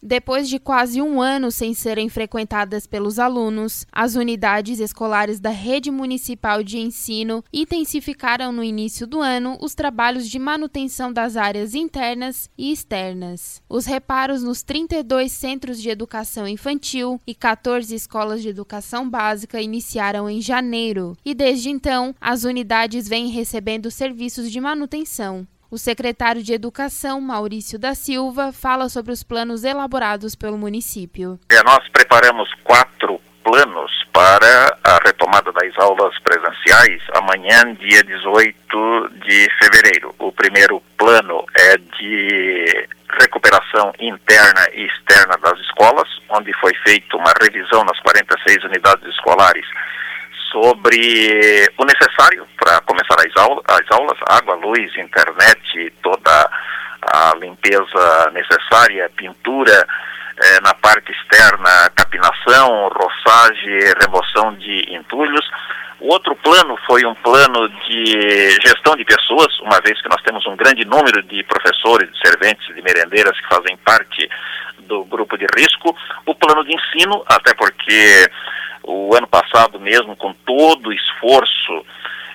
Depois de quase um ano sem serem frequentadas pelos alunos, as unidades escolares da Rede Municipal de Ensino intensificaram no início do ano os trabalhos de manutenção das áreas internas e externas. Os reparos nos 32 centros de educação infantil e 14 escolas de educação básica iniciaram em janeiro, e desde então as unidades vêm recebendo serviços de manutenção. O secretário de Educação, Maurício da Silva, fala sobre os planos elaborados pelo município. É, nós preparamos quatro planos para a retomada das aulas presenciais amanhã, dia 18 de fevereiro. O primeiro plano é de recuperação interna e externa das escolas, onde foi feita uma revisão nas 46 unidades escolares sobre o necessário para as, aula, as aulas, água, luz, internet, toda a limpeza necessária, pintura, eh, na parte externa, capinação, roçagem, remoção de entulhos. O outro plano foi um plano de gestão de pessoas, uma vez que nós temos um grande número de professores, de serventes, de merendeiras que fazem parte do grupo de risco. O plano de ensino, até porque o ano passado mesmo, com todo o esforço,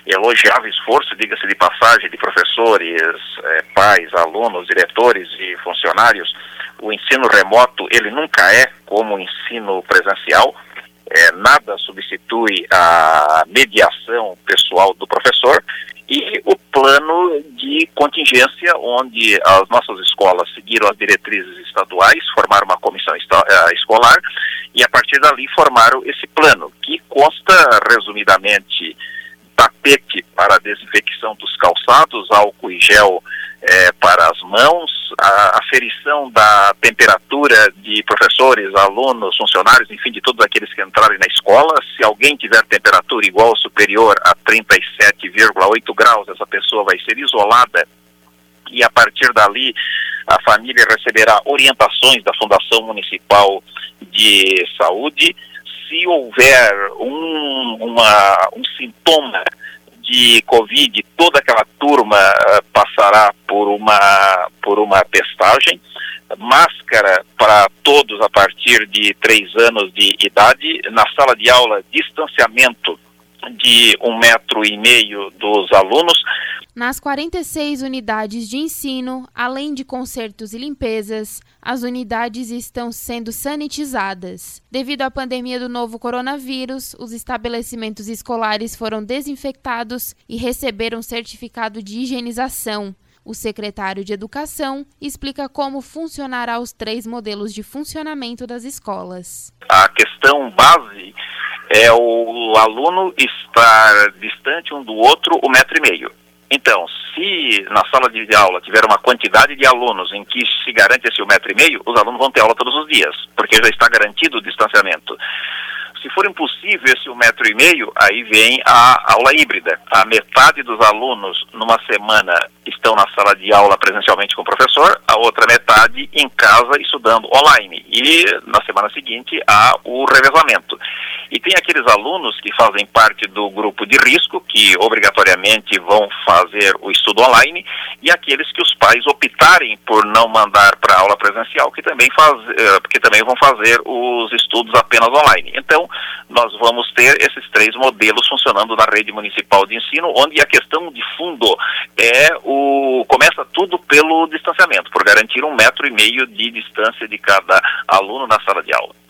elogiável esforço, diga-se de passagem, de professores, eh, pais, alunos, diretores e funcionários, o ensino remoto, ele nunca é como o ensino presencial, é, nada substitui a mediação pessoal do professor e o plano de contingência, onde as nossas escolas seguiram as diretrizes estaduais, formaram uma comissão eh, escolar e a partir dali formaram esse plano, que consta resumidamente tapete para a desinfecção dos calçados, álcool e gel é, para as mãos, a aferição da temperatura de professores, alunos, funcionários, enfim, de todos aqueles que entrarem na escola. Se alguém tiver temperatura igual ou superior a 37,8 graus, essa pessoa vai ser isolada e a partir dali a família receberá orientações da Fundação Municipal de Saúde. Se houver um, uma, um sintoma de Covid, toda aquela turma uh, passará por uma, por uma testagem. Máscara para todos a partir de três anos de idade. Na sala de aula, distanciamento de um metro e meio dos alunos. Nas 46 unidades de ensino, além de consertos e limpezas, as unidades estão sendo sanitizadas. Devido à pandemia do novo coronavírus, os estabelecimentos escolares foram desinfectados e receberam certificado de higienização. O secretário de Educação explica como funcionará os três modelos de funcionamento das escolas. A questão base é o aluno estar distante um do outro um metro e meio. Então, se na sala de aula tiver uma quantidade de alunos em que se garante esse um metro e meio, os alunos vão ter aula todos os dias, porque já está garantido o distanciamento. Se for impossível esse um metro e meio, aí vem a aula híbrida. A metade dos alunos numa semana estão na sala de aula presencialmente com o professor, a outra metade em casa estudando online. E na semana seguinte há o revezamento. E tem aqueles alunos que fazem parte do grupo de risco, que obrigatoriamente vão fazer o estudo online, e aqueles que os pais optarem por não mandar para aula presencial, que também, faz, eh, que também vão fazer os estudos apenas online. Então, nós vamos ter esses três modelos funcionando na rede municipal de ensino, onde a questão de fundo é o começa tudo pelo distanciamento, por garantir um metro e meio de distância de cada aluno na sala de aula.